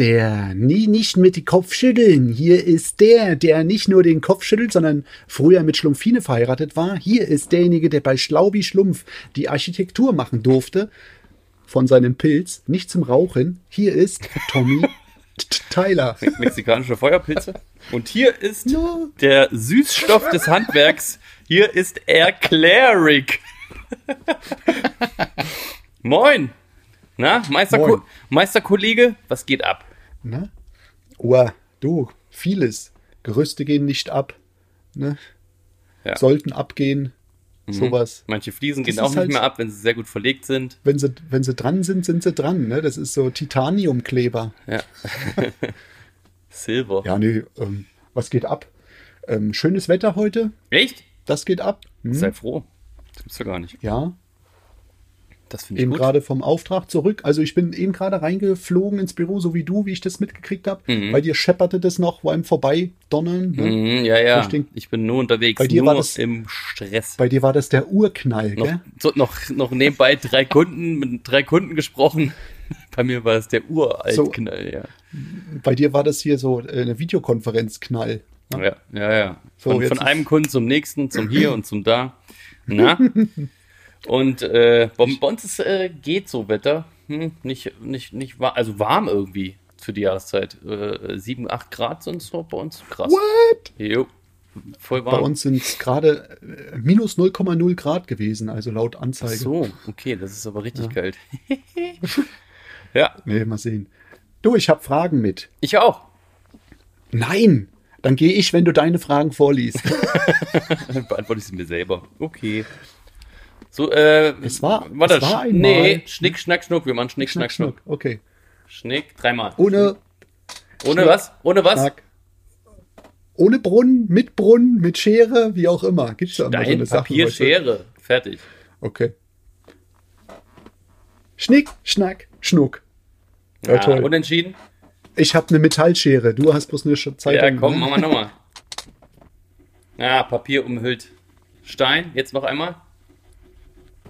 der, nie nicht mit die Kopf schütteln. Hier ist der, der nicht nur den Kopf schüttelt, sondern früher mit Schlumpfine verheiratet war. Hier ist derjenige, der bei Schlaubi Schlumpf die Architektur machen durfte von seinem Pilz, nicht zum Rauchen. Hier ist Tommy Tyler. Mexikanische Feuerpilze. Und hier ist ja. der Süßstoff des Handwerks. Hier ist Erklärig. Moin. Na, Meisterko Moin. Meisterkollege, was geht ab? Na? Oh, du, vieles. Gerüste gehen nicht ab. Ne? Ja. Sollten abgehen. Mhm. Sowas. Manche Fliesen das gehen auch nicht halt, mehr ab, wenn sie sehr gut verlegt sind. Wenn sie, wenn sie dran sind, sind sie dran. Ne? Das ist so Titaniumkleber. Ja. Silber. Ja, nee, ähm, was geht ab? Ähm, schönes Wetter heute. Echt? Das geht ab. Hm. Sei froh. Das gibt's ja gar nicht. Ja, das finde ich eben gerade vom Auftrag zurück. Also ich bin eben gerade reingeflogen ins Büro, so wie du, wie ich das mitgekriegt habe. Mhm. Bei dir schepperte das noch beim Vorbeidonnern. Ne? Mhm, ja, ja. Den, ich bin nur unterwegs, bei dir nur war das, im Stress. Bei dir war das der Urknall, noch, gell? So, noch, noch nebenbei drei Kunden, mit drei Kunden gesprochen. Bei mir war es der Uraltknall, so, ja. Bei dir war das hier so äh, eine Videokonferenzknall. Ne? Ja, ja, ja. Von, so, von einem Kunden zum nächsten, zum hier und zum da. Na? Und äh, bei, uns ist, äh, geht so Wetter. Hm, nicht, nicht, nicht warm, also warm irgendwie für die Jahreszeit. Äh, 7, 8 Grad sind so bei uns. Krass. What? Jo. Voll warm. Bei uns sind es gerade äh, minus 0,0 Grad gewesen, also laut Anzeige. Ach so, okay, das ist aber richtig ja. kalt. ja. Nee, mal sehen. Du, ich habe Fragen mit. Ich auch. Nein, dann gehe ich, wenn du deine Fragen vorliest. Beantworte ich sie mir selber. Okay. So, äh, es war, warte, es war einmal. Nee, Schnick, Schnack, Schnuck. Wir machen Schnick, Schnack, Schnuck. Schnuck. Okay. Schnick, dreimal. Ohne. Ohne Schnick, was? Ohne was? Schnack. Ohne Brunnen, mit Brunnen, mit Schere, wie auch immer. Gibt's da immer so eine Papier, Sache, Schere. Fertig. Okay. Schnick, Schnack, Schnuck. Ja, ja toll. Unentschieden? Ich habe eine Metallschere. Du hast bloß eine Zeitung. Ja, komm, machen wir nochmal. Ja, Papier umhüllt Stein. Jetzt noch einmal.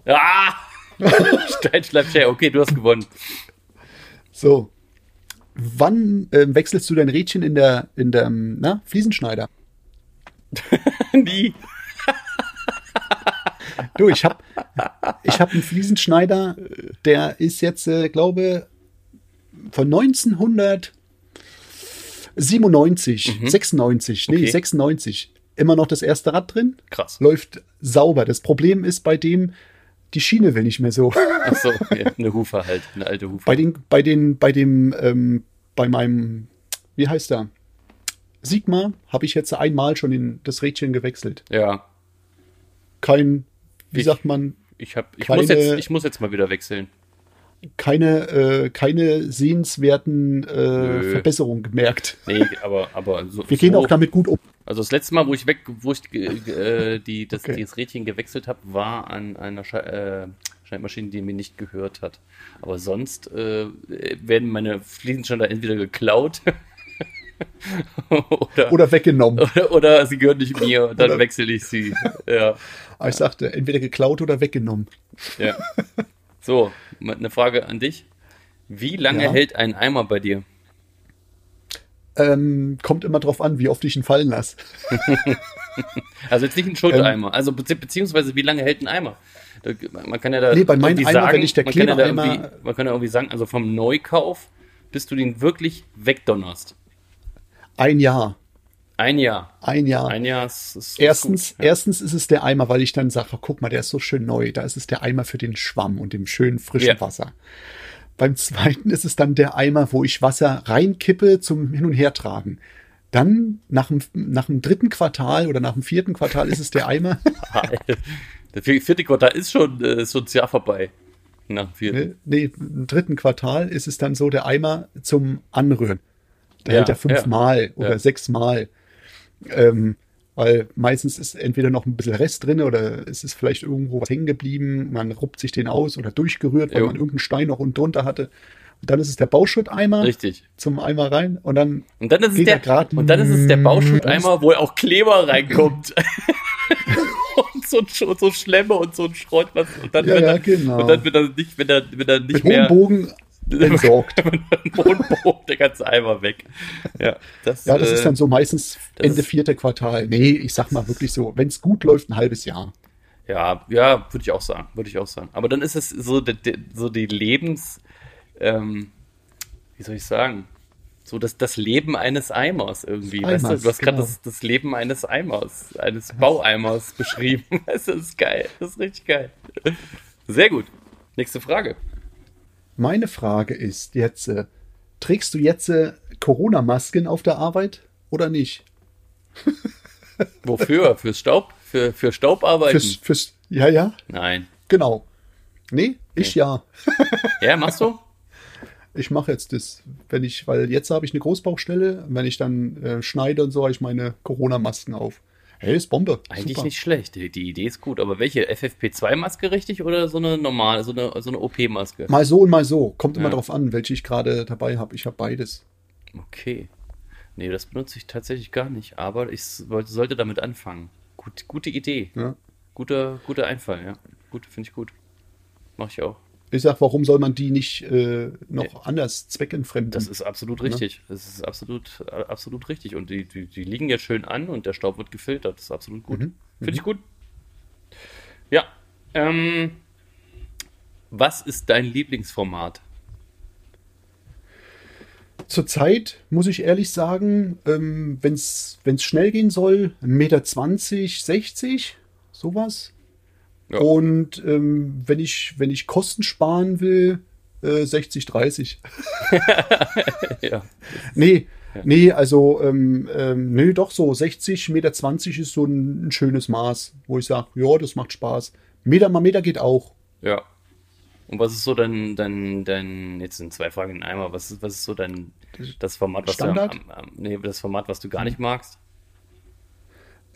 Ah! Steinschleifschere, okay, du hast gewonnen. So. Wann äh, wechselst du dein Rädchen in der, in der na, Fliesenschneider? Nie. du, ich habe ich hab einen Fliesenschneider, der ist jetzt, äh, glaube von 1997, mhm. 96, nee, okay. 96. Immer noch das erste Rad drin. Krass. Läuft sauber. Das Problem ist bei dem, die Schiene will nicht mehr so. Ach so, ja, eine Hufe halt, eine alte Hufe. Bei den, bei den, bei dem, ähm, bei meinem, wie heißt der? Sigma habe ich jetzt einmal schon in das Rädchen gewechselt. Ja. Kein, wie ich, sagt man? Ich hab, ich keine, muss jetzt, ich muss jetzt mal wieder wechseln. Keine, äh, keine sehenswerten äh, Verbesserungen gemerkt. Nee, aber, aber so, Wir gehen so, auch damit gut um. Also das letzte Mal, wo ich weg, wo ich äh, die, das, okay. das Rädchen gewechselt habe, war an einer Sche äh, Schneidmaschine, die mir nicht gehört hat. Aber sonst äh, werden meine Fliesen schon da entweder geklaut oder, oder, weggenommen. Oder, oder, sie gehören nicht mir, dann wechsle ich sie. Ja. Aber ich sagte, entweder geklaut oder weggenommen. Ja. So, eine Frage an dich. Wie lange ja. hält ein Eimer bei dir? Ähm, kommt immer drauf an, wie oft ich ihn fallen lasse. also jetzt nicht ein Schultereimer. Ähm, also be beziehungsweise wie lange hält ein Eimer? Man kann ja da nee, bei meinem Eimer, sagen, wenn ich der man kann, ja da man kann ja irgendwie sagen, also vom Neukauf, bis du den wirklich wegdonnerst. Ein Jahr. Ein Jahr. Ein Jahr. Ein Jahr ist, ist erstens, gut, ja. erstens ist es der Eimer, weil ich dann sage, guck mal, der ist so schön neu. Da ist es der Eimer für den Schwamm und dem schönen frischen ja. Wasser. Beim zweiten ist es dann der Eimer, wo ich Wasser reinkippe zum Hin- und Hertragen. Dann nach dem, nach dem dritten Quartal oder nach dem vierten Quartal ist es der Eimer. der vierte Quartal ist schon äh, so ein Jahr vorbei. Nach vierten. Nee, im dritten Quartal ist es dann so der Eimer zum Anrühren. Da ja, hält er fünfmal ja, oder sechsmal. Ähm, weil meistens ist entweder noch ein bisschen Rest drin oder es ist vielleicht irgendwo was hängen geblieben, man ruppt sich den aus oder durchgerührt, weil jo. man irgendeinen Stein noch unten drunter hatte. Und dann ist es der Bauschutteimer. Richtig. Zum Eimer rein und dann, und dann ist es der, und dann ist es der Bauschutteimer, wo auch Kleber reinkommt. und so, und so Schlemme und so ein Schrott, was, und dann, ja, ja, er, genau. und dann, wenn er nicht, wenn er, wenn er nicht Mit mehr. Bogen entsorgt. Mondboden, der ganze Eimer weg. Ja, das, ja, das äh, ist dann so meistens Ende vierte Quartal. Nee, ich sag mal wirklich so, wenn es gut läuft, ein halbes Jahr. Ja, ja, würde ich auch sagen, würde ich auch sagen. Aber dann ist es so, die, so die Lebens, ähm, wie soll ich sagen, so das, das Leben eines Eimers irgendwie. Eimers, weißt du, du hast genau. gerade das, das Leben eines Eimers, eines Baueimers beschrieben. Das ist geil. Das ist richtig geil. Sehr gut. Nächste Frage. Meine Frage ist jetzt, äh, trägst du jetzt äh, Corona-Masken auf der Arbeit oder nicht? Wofür? Fürs Staub? Für, für Staubarbeiten? Fürs, fürs, ja, ja. Nein. Genau. Nee, ich nee. ja. ja, machst du? ich mache jetzt das, wenn ich, weil jetzt habe ich eine Großbauchstelle, wenn ich dann äh, schneide und so, habe ich meine Corona-Masken auf. Hey, ist Bombe. Eigentlich Super. nicht schlecht. Die, die, Idee ist gut. Aber welche? FFP2-Maske richtig oder so eine normale, so eine, so eine OP-Maske? Mal so und mal so. Kommt immer ja. drauf an, welche ich gerade dabei habe. Ich habe beides. Okay. Nee, das benutze ich tatsächlich gar nicht. Aber ich sollte damit anfangen. Gut, gute Idee. Ja. Guter, guter Einfall, ja. Gut, finde ich gut. Mache ich auch. Ich sag, warum soll man die nicht äh, noch nee. anders zweckentfremden? Das ist absolut richtig. Ja? Das ist absolut, absolut richtig. Und die, die, die, liegen jetzt schön an und der Staub wird gefiltert. Das ist absolut gut. Mhm. Finde ich mhm. gut. Ja. Ähm, was ist dein Lieblingsformat? Zurzeit muss ich ehrlich sagen, ähm, wenn es schnell gehen soll, 1,20 Meter, 60, sowas. Ja. Und ähm, wenn, ich, wenn ich Kosten sparen will, äh, 60, 30. ja. Nee, ja. nee, also, ähm, ähm, nee, doch so 60, Meter 20 ist so ein, ein schönes Maß, wo ich sage, ja, das macht Spaß. Meter mal Meter geht auch. Ja. Und was ist so dein, dein, dein, jetzt sind zwei Fragen in einmal, was ist, was ist so dein, das Format, was Standard? du, am, am, nee, das Format, was du gar nicht magst?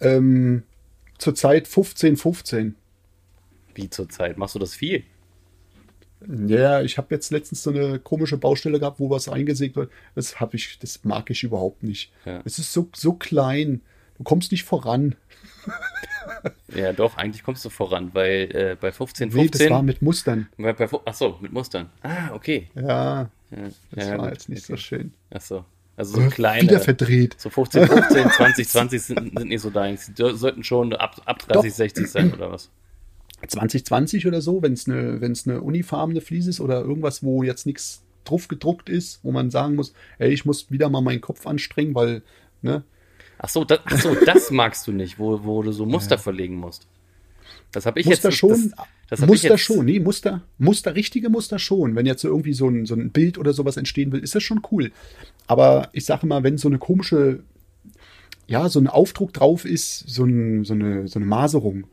Ähm, zurzeit 15, 15. Wie zurzeit? Machst du das viel? Ja, ich habe jetzt letztens so eine komische Baustelle gehabt, wo was eingesägt wird. Das habe ich, das mag ich überhaupt nicht. Ja. Es ist so, so klein. Du kommst nicht voran. ja, doch, eigentlich kommst du voran, weil äh, bei 15, 15. Nee, das war mit Mustern. Bei, bei, ach mit Mustern. Ah, okay. Ja. ja das ja, war gut. jetzt nicht so schön. Ach so. Also so kleine. Wieder verdreht. So 15, 15, 20, 20 sind, sind nicht so deins. Die sollten schon ab, ab 30, Doch. 60 sein, oder was? 2020 oder so, wenn es eine, wenn's eine unifarbene Fliese ist oder irgendwas, wo jetzt nichts drauf gedruckt ist, wo man sagen muss, ey, ich muss wieder mal meinen Kopf anstrengen, weil, ne? Ach so, das, ach so, das magst du nicht, wo, wo du so Muster ja. verlegen musst. Das habe ich Muster jetzt schon. Das, das Muster schon, nee, Muster, Muster, richtige Muster schon. Wenn jetzt so irgendwie so ein, so ein Bild oder sowas entstehen will, ist das schon cool. Aber ich sage mal, wenn so eine komische, ja, so ein Aufdruck drauf ist, so, ein, so, eine, so eine Maserung,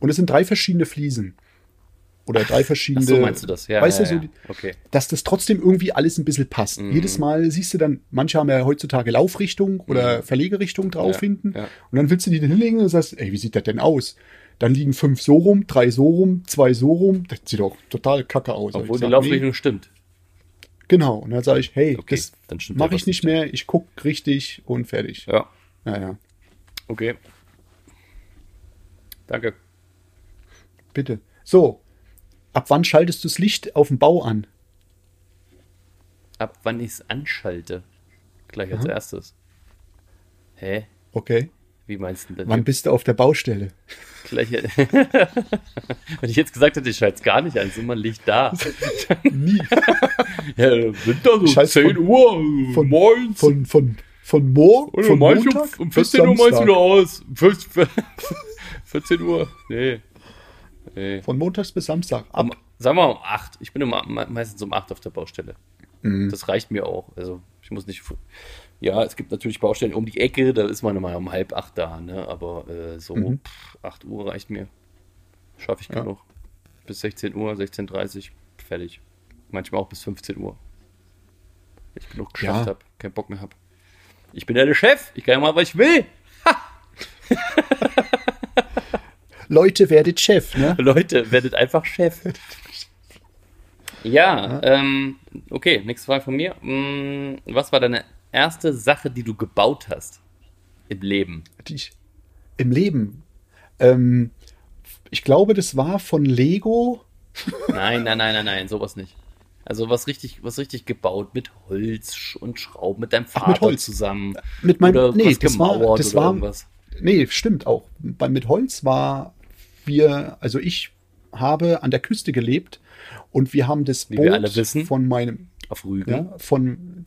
und es sind drei verschiedene Fliesen. Oder drei verschiedene. Ach so meinst du das, ja. Weißt ja, du, so, ja. Okay. dass das trotzdem irgendwie alles ein bisschen passt. Mhm. Jedes Mal siehst du dann, manche haben ja heutzutage Laufrichtung oder mhm. Verlegerichtung drauf ja, hinten. Und dann willst du die dann hinlegen und sagst, ey, wie sieht das denn aus? Dann liegen fünf so rum, drei so rum, zwei so rum. Das sieht doch total kacke aus. Obwohl die Laufrichtung nee. stimmt. Genau. Und dann sage ich, hey, okay, das mache ich nicht mehr. Ich gucke richtig und fertig. Ja. Naja. Okay. Danke. Bitte. So, ab wann schaltest du das Licht auf dem Bau an? Ab wann ich es anschalte? Gleich als Aha. erstes. Hä? Okay. Wie meinst du denn? Wann bist du auf der Baustelle? Gleich. Wenn ich jetzt gesagt hätte, ich schalte es gar nicht an, ist immer Licht da. Nie. ja, sind da so 10 von, Uhr von morgens. Von, von, von morgen? Oder von Montag um 14 Uhr meinst du wieder aus. 14 Uhr? Nee. Nee. Von montags bis Samstag. Ab. Um, sagen wir um 8. Ich bin immer, meistens um 8 auf der Baustelle. Mhm. Das reicht mir auch. Also ich muss nicht. Ja, es gibt natürlich Baustellen um die Ecke, da ist man immer um halb acht da, ne? Aber äh, so mhm. pff, 8 Uhr reicht mir. Schaffe ich ja. genug. Bis 16 Uhr, 16.30 Uhr, fertig. Manchmal auch bis 15 Uhr. Wenn ich genug geschafft ja. habe, keinen Bock mehr habe. Ich bin ja der Chef, ich kann ja mal, was ich will. Ha! Leute, werdet Chef, ne? Leute, werdet einfach Chef. Ja, ja. Ähm, okay, nächste Frage von mir. Hm, was war deine erste Sache, die du gebaut hast im Leben? Die ich, Im Leben? Ähm, ich glaube, das war von Lego. Nein, nein, nein, nein, nein, sowas nicht. Also was richtig, was richtig gebaut mit Holz und Schrauben, mit deinem Vater Ach, mit Holz. zusammen. Mit meinem, oder nee, das war, das war, irgendwas. Nee, stimmt auch. Bei, mit Holz war wir, also ich habe an der Küste gelebt und wir haben das Wie Boot wissen, von meinem auf Rügen. Ja, von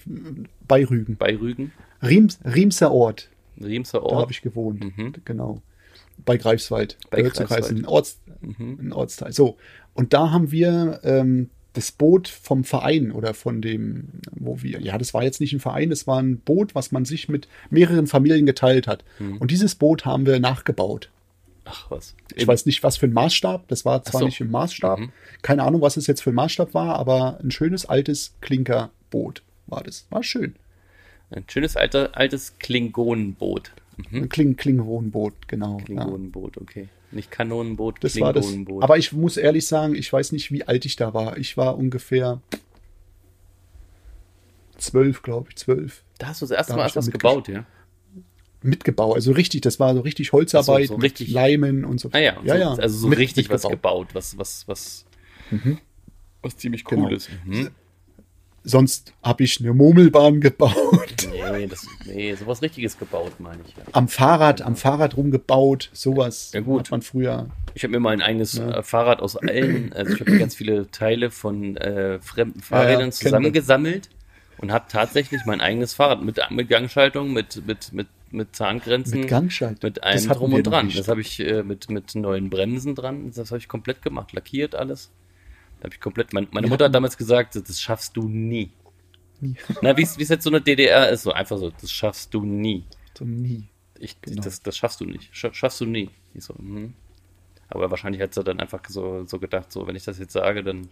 bei Rügen. Bei Rügen. Riems, Riemser Ort. Riemser Ort. Da habe ich gewohnt. Mhm. Genau. Bei Greifswald. Bei Greifswald. Ein, Orts, mhm. ein Ortsteil. So. Und da haben wir ähm, das Boot vom Verein oder von dem, wo wir, ja, das war jetzt nicht ein Verein, das war ein Boot, was man sich mit mehreren Familien geteilt hat. Mhm. Und dieses Boot haben wir nachgebaut. Ach was. Ich weiß nicht, was für ein Maßstab. Das war zwar so. nicht im Maßstab. Mhm. Keine Ahnung, was es jetzt für ein Maßstab war, aber ein schönes altes Klinkerboot war das. War schön. Ein schönes alter, altes Klingonenboot. Mhm. Ein Kling Klingonenboot, genau. Klingonenboot, ja. okay. Nicht Kanonenboot, das. War das. Aber ich muss ehrlich sagen, ich weiß nicht, wie alt ich da war. Ich war ungefähr zwölf, glaube ich, zwölf. Da hast du das erste da Mal was gebaut, ja? mitgebaut. Also richtig, das war so richtig Holzarbeit, so, so richtig, Leimen und so. Ah ja, ja, so, ja. Also so mit, richtig was gebaut, was, was, was, mhm. was ziemlich cool genau. ist. Mhm. Sonst habe ich eine Murmelbahn gebaut. Nee, das, nee, sowas richtiges gebaut, meine ich. Ja. Am Fahrrad, am Fahrrad rumgebaut, sowas ja, gut. hat man früher. Ich habe mir mal ein eigenes ja. Äh, Fahrrad aus allen, also ich habe ganz viele Teile von äh, fremden Fahrrädern zusammengesammelt und habe tatsächlich mein eigenes Fahrrad mit, mit Gangschaltung, mit, mit, mit mit Zahngrenzen. Mit Gangschaltung. Mit allem drum und dran. Das habe ich äh, mit, mit neuen Bremsen dran. Das habe ich komplett gemacht. Lackiert alles. Da habe ich komplett. Mein, meine Mutter hat damals gesagt, das schaffst du nie. Nie. Na, wie es jetzt so eine DDR ist, so einfach so, das schaffst du nie. So nie. Ich, genau. das, das schaffst du nicht. Schaffst du nie. Ich so, mh. Aber wahrscheinlich hat sie dann einfach so, so gedacht, so, wenn ich das jetzt sage, dann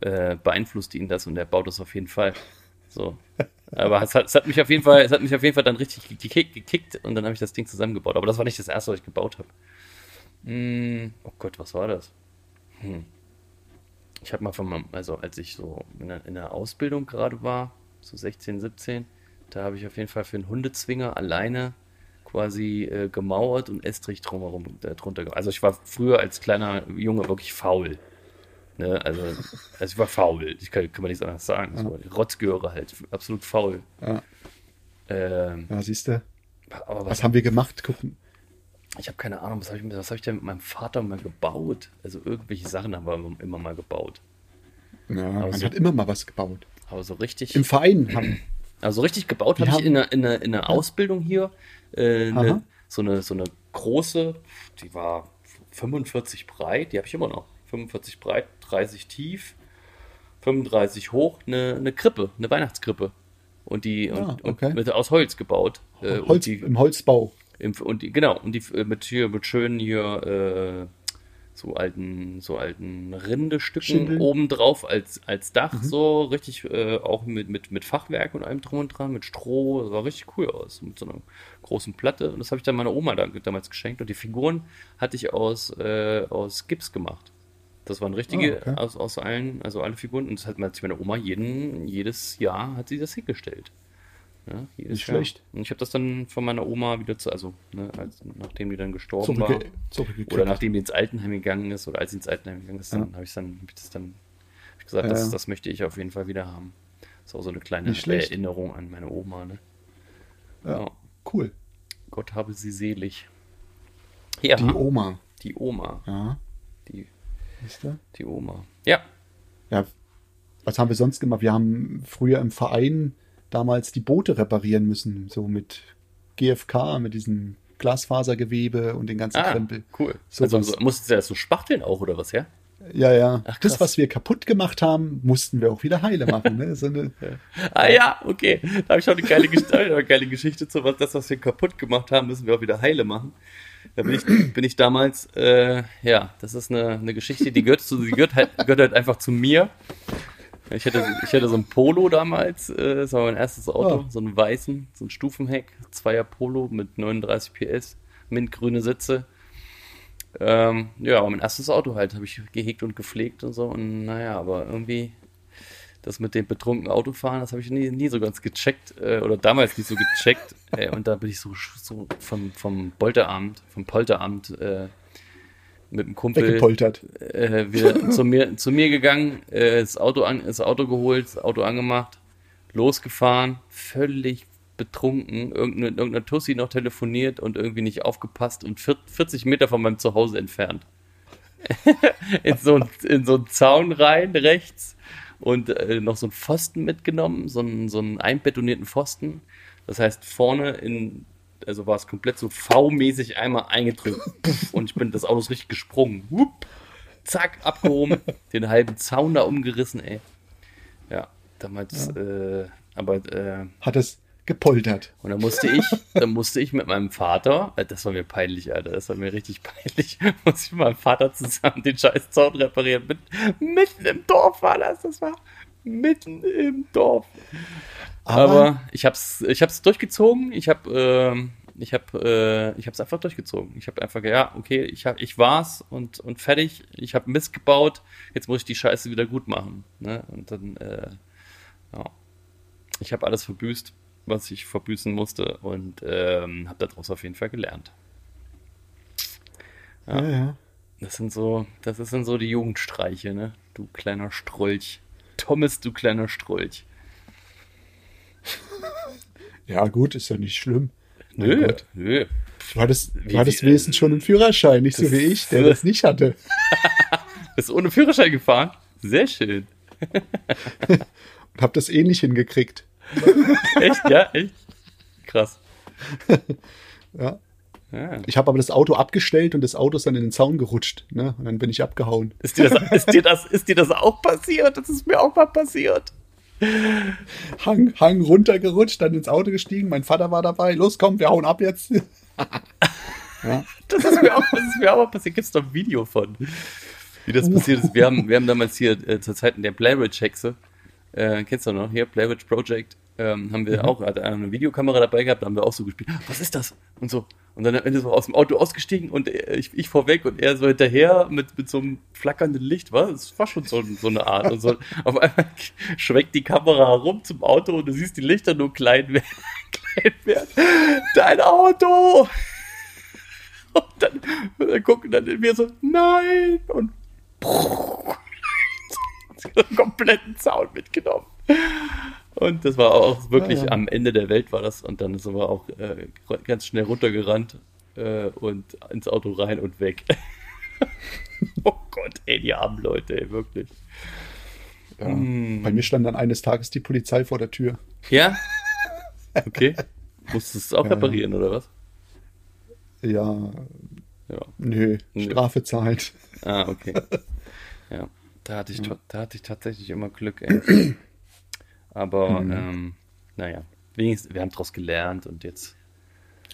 äh, beeinflusst ihn das und er baut das auf jeden Fall. So. Aber es hat, es hat, mich auf jeden Fall, es hat mich auf jeden Fall dann richtig gekickt, gekickt und dann habe ich das Ding zusammengebaut. Aber das war nicht das erste, was ich gebaut habe. Hm, oh Gott, was war das? Hm. Ich habe mal von meinem, also als ich so in der, in der Ausbildung gerade war, so 16, 17, da habe ich auf jeden Fall für einen Hundezwinger alleine quasi äh, gemauert und Estrich drumherum äh, drunter. Also ich war früher als kleiner Junge wirklich faul. Ne? Also, also ich war faul. Ich kann, kann man nichts anderes sagen. Ja. So, Rotzgöre halt. Absolut faul. Ja, ähm, ja siehst du. was, was, haben wir gemacht? Gucken. Ich habe keine Ahnung, was habe ich, hab ich denn mit meinem Vater mal gebaut? Also irgendwelche Sachen haben wir immer mal gebaut. Ja, aber man so, hat immer mal was gebaut. Aber so richtig. Im Verein haben. Also richtig gebaut habe ich in einer, in einer, in einer Ausbildung hier. Äh, eine, so, eine, so eine große, die war 45 breit, die habe ich immer noch. 45 breit, 30 tief, 35 hoch, eine, eine Krippe, eine Weihnachtskrippe. Und die ah, okay. und mit, aus Holz gebaut. Äh, Holz, die, Im Holzbau. Im, und die, genau, und die äh, mit hier mit schönen hier äh, so alten, so alten Rindestücken obendrauf als, als Dach, mhm. so richtig, äh, auch mit, mit, mit Fachwerk und allem drum und dran, mit Stroh, das sah richtig cool aus, mit so einer großen Platte. Und das habe ich dann meiner Oma da, damals geschenkt. Und die Figuren hatte ich aus, äh, aus Gips gemacht. Das waren richtige oh, okay. aus, aus allen, also alle Figuren. Und das hat meine Oma jeden, jedes Jahr hat sie das hingestellt. Ja, Nicht Jahr. schlecht. Und ich habe das dann von meiner Oma wieder zu, also ne, als, nachdem die dann gestorben war oder nachdem die ins Altenheim gegangen ist oder als sie ins Altenheim gegangen ist, dann ja. habe ich dann hab ich das dann hab ich gesagt, ja, das, das möchte ich auf jeden Fall wieder haben. Das ist auch so eine kleine Erinnerung an meine Oma. Ne? Ja, cool. Gott habe sie selig. Ja, die Oma. Die Oma. Ja. Die die Oma. Ja. Ja. Was haben wir sonst gemacht? Wir haben früher im Verein damals die Boote reparieren müssen, so mit GFK, mit diesem Glasfasergewebe und den ganzen ah, Krempel. Cool. So also was. musstest du ja so spachteln auch oder was, ja? Ja, ja. Ach, das, was wir kaputt gemacht haben, mussten wir auch wieder heile machen. Ne? So eine, ah ja, okay. Da habe ich auch eine geile, eine geile Geschichte zu. Was, das, was wir kaputt gemacht haben, müssen wir auch wieder heile machen. Da bin ich, bin ich damals, äh, ja, das ist eine, eine Geschichte, die gehört, zu, die gehört, halt, gehört halt einfach zu mir. Ich hatte, ich hatte so ein Polo damals, äh, das war mein erstes Auto, oh. so einen weißen, so ein Stufenheck, Zweier Polo mit 39 PS, mintgrüne Sitze. Ähm, ja, aber mein erstes Auto halt, habe ich gehegt und gepflegt und so. Und naja, aber irgendwie das mit dem betrunkenen Autofahren, das habe ich nie, nie so ganz gecheckt äh, oder damals nicht so gecheckt. äh, und da bin ich so, so vom, vom Bolteramt, vom Polteramt äh, mit dem Kumpel weggepoltert. Äh, wir zu mir zu mir gegangen, äh, das Auto an, das Auto geholt, das Auto angemacht, losgefahren, völlig betrunken, irgendeine, irgendeine Tussi noch telefoniert und irgendwie nicht aufgepasst und 40 Meter von meinem Zuhause entfernt. in, so, in so einen Zaun rein, rechts und äh, noch so einen Pfosten mitgenommen, so einen, so einen einbetonierten Pfosten. Das heißt, vorne in, also war es komplett so V-mäßig einmal eingedrückt. und ich bin das Auto ist richtig gesprungen. Wupp, zack, abgehoben, den halben Zaun da umgerissen, ey. Ja, damals, ja. Äh, aber. Äh, Hat es gepoltert. Und dann musste ich, dann musste ich mit meinem Vater, äh, das war mir peinlich, Alter, das war mir richtig peinlich, musste ich mit meinem Vater zusammen den scheiß Zaun reparieren. Mit, mitten im Dorf war das, das war mitten im Dorf. Aber, Aber ich hab's, ich hab's durchgezogen, ich hab, äh, ich hab, äh, ich hab's einfach durchgezogen. Ich hab einfach, ja, okay, ich hab, ich war's und, und fertig. Ich hab Mist gebaut, jetzt muss ich die Scheiße wieder gut machen. Ne? Und dann, äh, ja. Ich habe alles verbüßt was ich verbüßen musste und ähm, habe daraus auf jeden Fall gelernt. Ja. ja, ja. Das sind so, das sind so die Jugendstreiche, ne? Du kleiner Strolch. Thomas, du kleiner Strolch. ja, gut, ist ja nicht schlimm. Nö, nö. Du hattest, du hattest wenigstens schon einen Führerschein, nicht so wie ich, der das nicht hatte. Bist ohne Führerschein gefahren? Sehr schön. Und hab das ähnlich hingekriegt. echt, ja, echt. Krass. ja. Ja. Ich habe aber das Auto abgestellt und das Auto ist dann in den Zaun gerutscht. Ne? Und dann bin ich abgehauen. Ist dir, das, ist, dir das, ist dir das auch passiert? Das ist mir auch mal passiert. Hang, Hang runtergerutscht, dann ins Auto gestiegen. Mein Vater war dabei. Los, komm, wir hauen ab jetzt. ja. Das ist mir auch, das ist mir auch mal passiert. Gibt es doch ein Video von, wie das passiert ist. Wir haben, wir haben damals hier äh, zur Zeit in der Blair Witch Hexe, äh, kennst du noch, hier, Blair Witch Project, ähm, haben wir mhm. auch hat eine Videokamera dabei gehabt, da haben wir auch so gespielt, was ist das? Und so. Und dann am Ende so aus dem Auto ausgestiegen und ich, ich vorweg und er so hinterher mit, mit so einem flackernden Licht, was? Das war schon so, so eine Art. Und so, auf einmal schwenkt die Kamera herum zum Auto und du siehst die Lichter nur klein werden. klein werden. Dein Auto! Und dann, und dann gucken dann wir so, nein! Und kompletten Zaun mitgenommen. Und das war auch wirklich ja, ja. am Ende der Welt war das. Und dann sind wir auch äh, ganz schnell runtergerannt äh, und ins Auto rein und weg. oh Gott, ey, die armen Leute, ey, wirklich. Ja, mm. Bei mir stand dann eines Tages die Polizei vor der Tür. Ja? Okay. Musstest du es auch reparieren, oder was? Ja. ja. Nö, Strafe zahlt. Ah, okay. Ja. Da hatte ich, da hatte ich tatsächlich immer Glück, ey. Aber mhm. ähm, naja, wenigstens, wir haben daraus gelernt und jetzt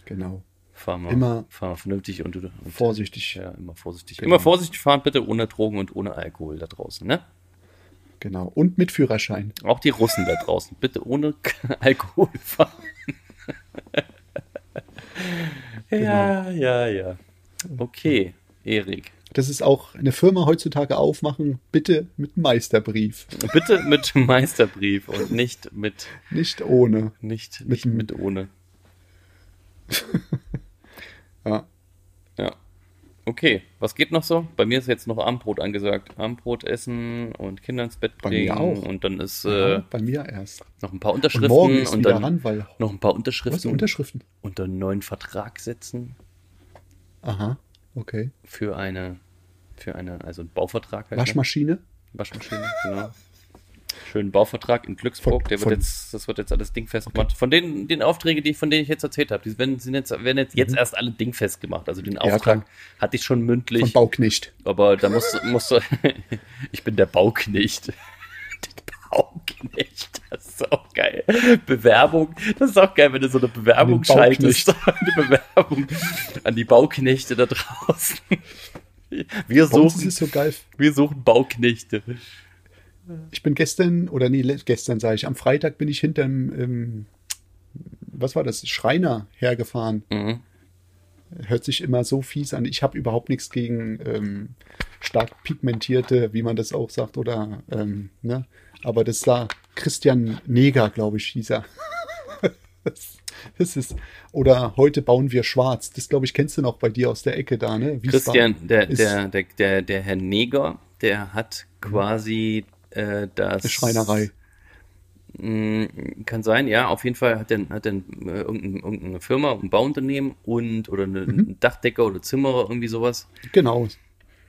genau. fahren wir, immer fahren wir vernünftig und, und vorsichtig. Ja, immer vorsichtig. Genau. Immer vorsichtig fahren, bitte ohne Drogen und ohne Alkohol da draußen, ne? Genau. Und mit Führerschein. Auch die Russen da draußen, bitte ohne Alkohol fahren. genau. Ja, ja, ja. Okay, Erik. Das ist auch eine Firma heutzutage aufmachen, bitte mit Meisterbrief. Bitte mit Meisterbrief und nicht mit. Nicht ohne. Nicht, nicht mit, mit ohne. ja. Ja. Okay, was geht noch so? Bei mir ist jetzt noch Armbrot angesagt. Armbrot essen und Kinder ins Bett bringen. Und dann ist ja, äh, bei mir erst noch ein paar Unterschriften und, morgen ist und dann ran, weil noch ein paar Unterschriften. Was, Unterschriften? Und einen neuen Vertrag setzen. Aha. Okay. Für eine, für eine, also einen Bauvertrag. Halt, ne? Waschmaschine? Ne? Waschmaschine, genau. Schönen Bauvertrag in Glücksburg, von, der wird jetzt, das wird jetzt alles dingfest gemacht. Okay. Von den, den Aufträgen, die, von denen ich jetzt erzählt habe, die werden, sind jetzt, werden jetzt, jetzt mhm. erst alle dingfest gemacht. Also den Auftrag ja, hatte ich schon mündlich. Von Bauknecht. Aber da musst, musst du, ich bin der Bauknecht. Bauknecht, das ist auch geil. Bewerbung, das ist auch geil, wenn du so eine Bewerbung schaltest. eine Bewerbung an die Bauknechte da draußen. Wir suchen, so wir suchen Bauknechte. Ich bin gestern, oder nee, gestern sage ich, am Freitag bin ich hinterm, ähm, was war das, Schreiner hergefahren. Mhm. Hört sich immer so fies an. Ich habe überhaupt nichts gegen ähm, stark pigmentierte, wie man das auch sagt, oder, ähm, ne? Aber das war Christian Neger, glaube ich, hieß er. Das ist, oder heute bauen wir schwarz. Das, glaube ich, kennst du noch bei dir aus der Ecke da, ne? Wiesbaden Christian, der, der, der, der, der Herr Neger, der hat quasi äh, das. Eine Schreinerei. Mm, kann sein, ja. Auf jeden Fall hat er hat äh, irgendeine, irgendeine Firma, ein Bauunternehmen und oder eine, mhm. Dachdecker oder Zimmerer, irgendwie sowas. Genau.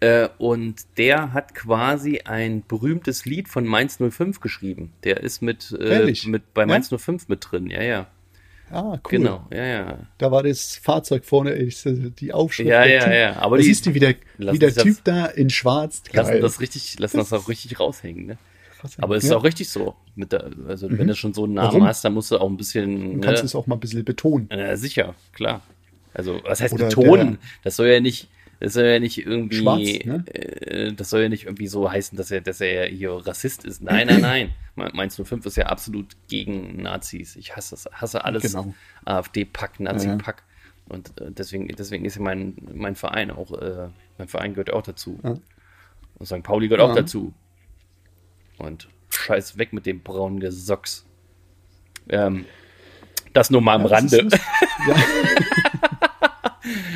Äh, und der hat quasi ein berühmtes Lied von Mainz 05 geschrieben. Der ist mit, äh, mit bei Mainz ja? 05 mit drin, ja, ja. Ah, cool. Genau, ja, ja. Da war das Fahrzeug vorne, die Aufschrift. Ja, ja, typ. ja. Aber da siehst du, wie der, wie der Typ da in schwarz. Lassen das richtig, lassen das, das auch richtig raushängen, ne? Aber es ist ja. auch richtig so. Der, also, mhm. wenn du schon so einen Namen Warum? hast, dann musst du auch ein bisschen. Du kannst ne? es auch mal ein bisschen betonen. Ja, sicher, klar. Also, was heißt Oder betonen? Das soll ja nicht das soll ja nicht irgendwie, Schwarz, ne? äh, das soll ja nicht irgendwie so heißen, dass er, dass er hier Rassist ist. Nein, nein, nein. Mainz 05 ist ja absolut gegen Nazis. Ich hasse das, hasse alles genau. AfD-Pack, Nazi-Pack. Ja. Und äh, deswegen, deswegen ist mein, mein Verein auch, äh, mein Verein gehört auch dazu. Ja. Und St. Pauli gehört ja. auch dazu. Und scheiß weg mit dem braunen Gesocks. Ähm, das nur mal am Rande. ja.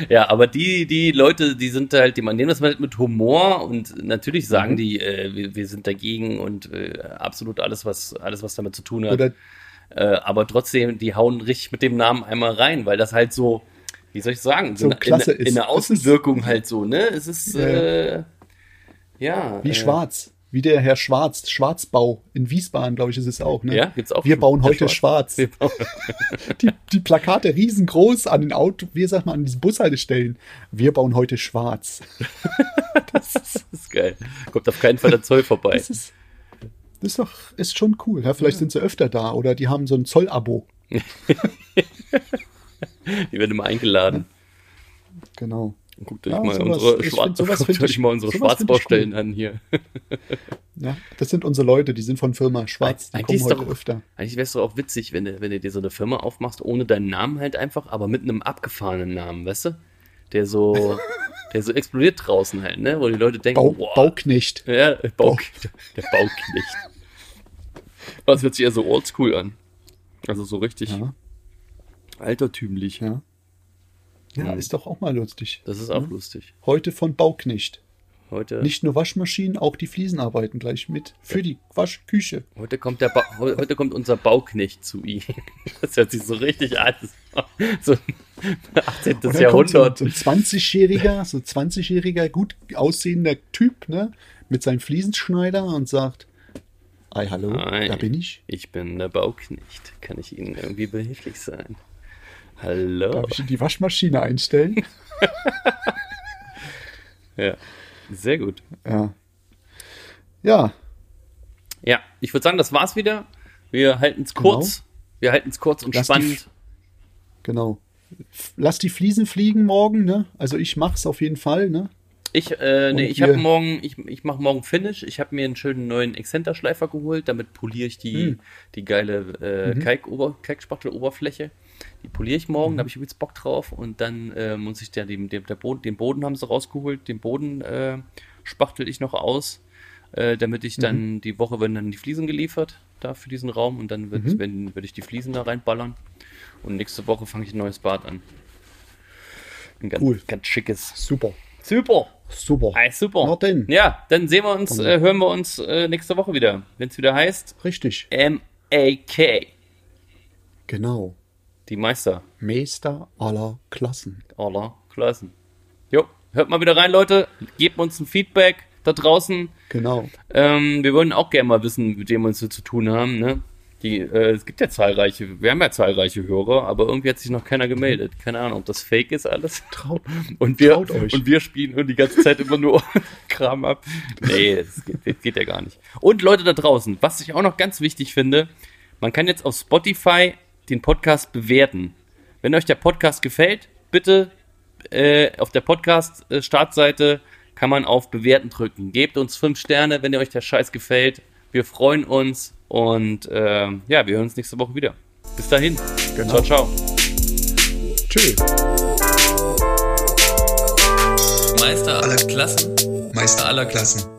ja, aber die, die Leute, die sind halt, die man nehmen das halt mit Humor und natürlich sagen mhm. die, äh, wir, wir, sind dagegen und äh, absolut alles, was, alles, was damit zu tun hat. Äh, aber trotzdem, die hauen richtig mit dem Namen einmal rein, weil das halt so, wie soll ich sagen, so, so klasse in, in, der Außenwirkung ist, halt so, ne? Es ist, ja. Äh, ja wie schwarz wie der Herr Schwarz, Schwarzbau in Wiesbaden, glaube ich, ist es auch. Ne? Ja, gibt's auch. Wir bauen heute Schwarz. schwarz. Bauen. die, die, Plakate riesengroß an den Auto, wie sagt man, an diesen Bushaltestellen. Wir bauen heute Schwarz. das, ist, das, ist, geil. Kommt auf keinen Fall der Zoll vorbei. Das ist, das ist doch, ist schon cool. Ja, vielleicht ja. sind sie öfter da oder die haben so ein Zollabo. die werden immer eingeladen. Genau. Guckt euch ja, mal sowas, unsere, Schwarz sowas guckt euch mal unsere Schwarzbaustellen cool. an hier. ja, das sind unsere Leute, die sind von Firma Schwarz, die eigentlich kommen heute doch, öfter. Eigentlich wäre es doch auch witzig, wenn du, wenn du dir so eine Firma aufmachst, ohne deinen Namen halt einfach, aber mit einem abgefahrenen Namen, weißt du? Der so, der so explodiert draußen halt, ne? Wo die Leute denken, Bau, wow. Bauknecht. Ja, Bau, der Bauknecht. Das hört sich eher so oldschool an. Also so richtig ja. altertümlich. Ja. Ja, hm. ist doch auch mal lustig. Das ist auch ja? lustig. Heute von Bauknecht. Heute. Nicht nur Waschmaschinen, auch die Fliesen arbeiten gleich mit für die Waschküche. Heute kommt der ba heute kommt unser Bauknecht zu ihm. Das hört sich so richtig an. So 18. Oder Jahrhundert. So, so ein 20-jähriger, so 20-jähriger, gut aussehender Typ, ne? Mit seinem Fliesenschneider und sagt, Ei, hallo, Hi, da bin ich. Ich bin der Bauknecht. Kann ich Ihnen irgendwie behilflich sein? Hallo. Darf ich in die Waschmaschine einstellen? ja, sehr gut. Ja. Ja. Ja, ich würde sagen, das war's wieder. Wir halten es kurz. Genau. Wir halten es kurz und Lass spannend. genau. Lass die Fliesen fliegen morgen, ne? Also ich mach's auf jeden Fall, ne? Ich, äh, nee, ich habe morgen, ich, ich mache morgen Finish. Ich habe mir einen schönen neuen Exzenterschleifer geholt. Damit poliere ich die, hm. die geile äh, mhm. Kalkspachtel-Oberfläche. Die poliere ich morgen, mhm. da habe ich übrigens Bock drauf. Und dann äh, muss ich der, den, der Boden, den Boden haben sie rausgeholt, den Boden äh, spachtel ich noch aus, äh, damit ich dann mhm. die Woche werden dann die Fliesen geliefert da für diesen Raum und dann wird, mhm. wenn, werd ich die Fliesen da reinballern. Und nächste Woche fange ich ein neues Bad an. Ein ganz, cool. ganz schickes. Super. Super. Super. Hey, super. Na denn. Ja, dann sehen wir uns, äh, hören wir uns äh, nächste Woche wieder, wenn es wieder heißt. Richtig. M-A-K. Genau. Die Meister. Meister aller Klassen. Aller Klassen. Jo, hört mal wieder rein, Leute. Gebt uns ein Feedback da draußen. Genau. Ähm, wir würden auch gerne mal wissen, mit wem wir uns so zu tun haben. Ne? Die, äh, es gibt ja zahlreiche, wir haben ja zahlreiche Hörer, aber irgendwie hat sich noch keiner gemeldet. Keine Ahnung, ob das fake ist alles. Traut, und wir, traut euch. Und wir spielen die ganze Zeit immer nur Kram ab. Nee, das geht, das geht ja gar nicht. Und Leute da draußen, was ich auch noch ganz wichtig finde, man kann jetzt auf Spotify den Podcast bewerten. Wenn euch der Podcast gefällt, bitte äh, auf der Podcast-Startseite kann man auf Bewerten drücken. Gebt uns fünf Sterne, wenn ihr euch der Scheiß gefällt. Wir freuen uns und äh, ja, wir hören uns nächste Woche wieder. Bis dahin. Genau. Ciao, ciao. Tschüss. Meister aller Klassen. Meister aller Klassen.